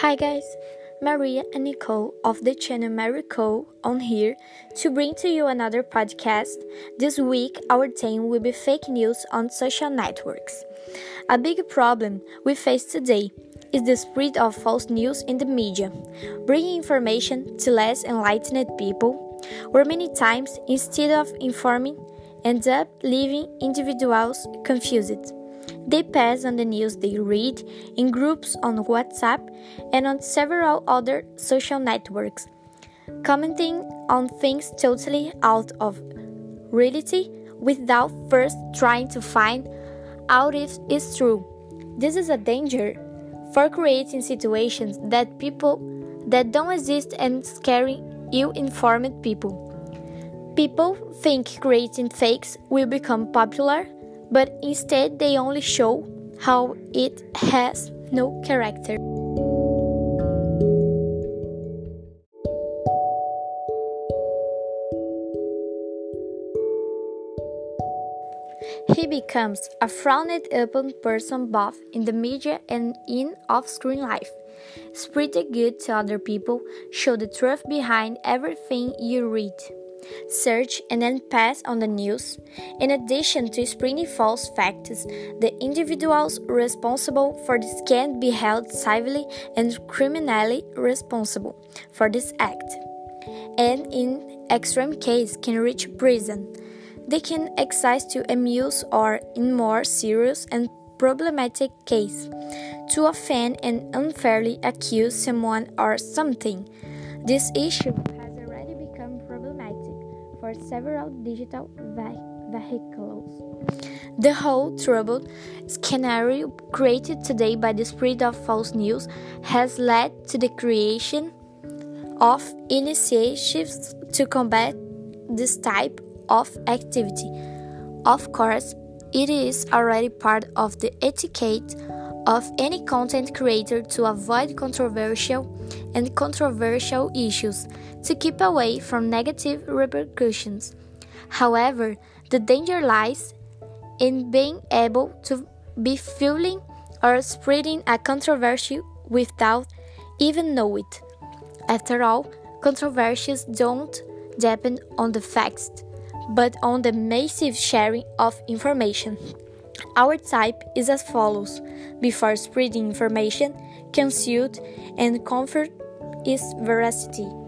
Hi guys, Maria and Nicole of the channel Marico on here to bring to you another podcast. This week, our theme will be fake news on social networks. A big problem we face today is the spread of false news in the media, bringing information to less enlightened people, where many times, instead of informing, end up leaving individuals confused. They pass on the news they read in groups on WhatsApp and on several other social networks, commenting on things totally out of reality without first trying to find out if it's true. This is a danger for creating situations that people that don't exist and scaring ill-informed people. People think creating fakes will become popular but instead they only show how it has no character. He becomes a frowned upon person both in the media and in off screen life. It's pretty good to other people, show the truth behind everything you read search, and then pass on the news. In addition to spreading false facts, the individuals responsible for this can be held civilly and criminally responsible for this act, and in extreme case can reach prison. They can exercise to amuse or, in more serious and problematic case, to offend and unfairly accuse someone or something. This issue for several digital vehicles. The whole troubled scenario created today by the spread of false news has led to the creation of initiatives to combat this type of activity. Of course, it is already part of the etiquette of any content creator to avoid controversial and controversial issues to keep away from negative repercussions. However, the danger lies in being able to be fueling or spreading a controversy without even know it. After all, controversies don't depend on the facts, but on the massive sharing of information. Our type is as follows before spreading information, consult and confirm its veracity.